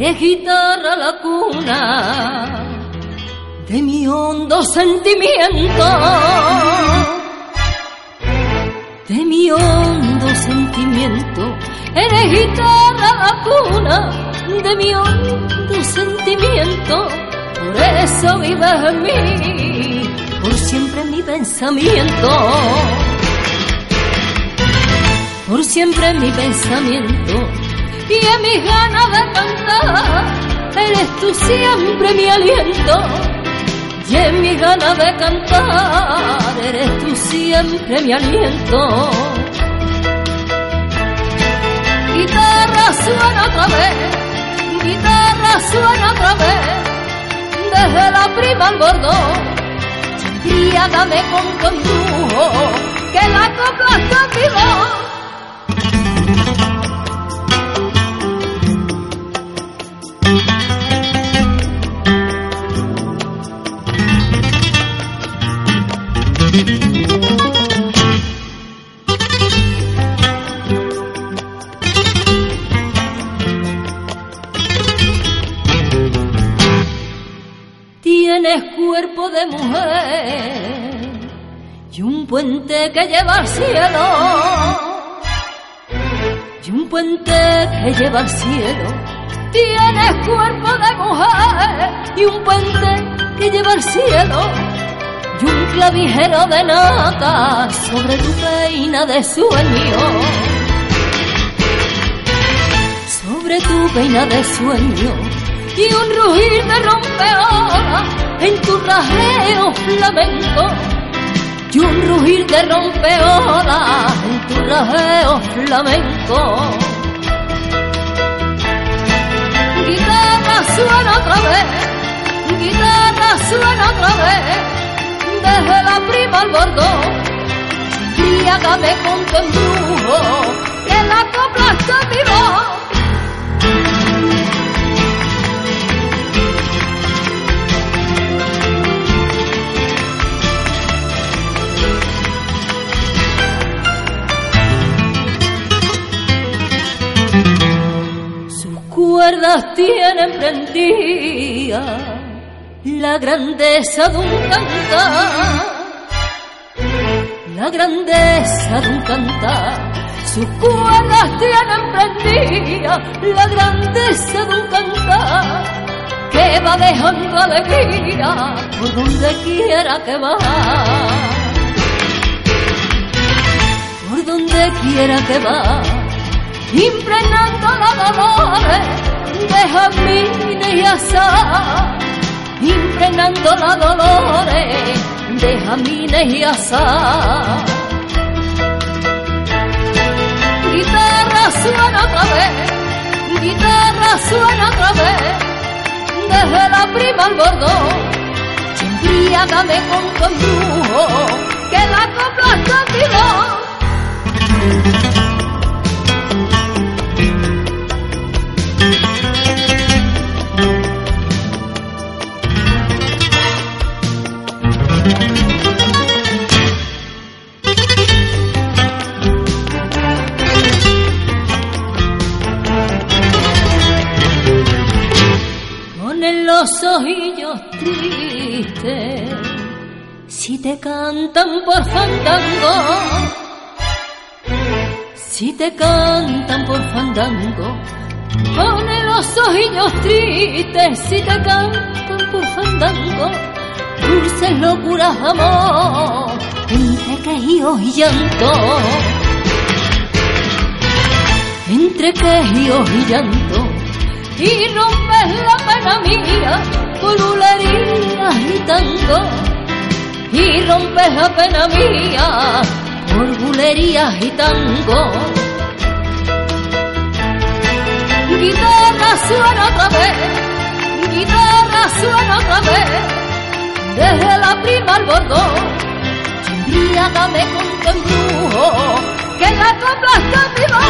Eres guitarra la cuna de mi hondo sentimiento, de mi hondo sentimiento. Eres guitarra la cuna de mi hondo sentimiento, por eso vives en mí, por siempre mi pensamiento, por siempre mi pensamiento y en mis ganas de cantar, eres tú siempre mi aliento. Y en mis ganas de cantar, eres tú siempre mi aliento. Guitarra suena otra vez, guitarra suena otra vez, desde la prima al bordón. Embriágame con tu embrujo, que la copla está Tienes cuerpo de mujer y un puente que lleva al cielo. Y un puente que lleva al cielo. Tienes cuerpo de mujer y un puente que lleva al cielo. Y un clavijero de nata sobre tu peina de sueño. Sobre tu peina de sueño y un rugir de rompeolas flamenco. Y un rugir de rompeolas en tu rajeo flamenco. Guitarra suena otra vez, guitarra suena otra vez, desde la prima al bordón. Embriágame con tu embrujo, que la copla está viva. Cuerdas tienen prendida la grandeza de un cantar, la grandeza de un cantar. Sus cuerdas tienen prendida la grandeza de un cantar que va dejando alegría por donde quiera que va. Por donde quiera que va impregnando la de jazmines y azar, impregnando la dolores. De jazmines y. Guitarra suena otra vez, guitarra suena otra vez, desde la prima al bordón, embriágame con tu embrujo, que la copla está ojillos tristes. Si te cantan por fandango, si te cantan por fandango. Ponen los ojillos tristes. Si te cantan por fandango, dulces locuras amor, entre quejíos y llanto, entre quejíos y llanto y rompes la pena mía con bulerías y tango. Y rompes la pena mía por bulerías y tango. Guitarra suena otra vez guitarra suena otra vez desde la prima al bordón embriágame con tu que la copla está viva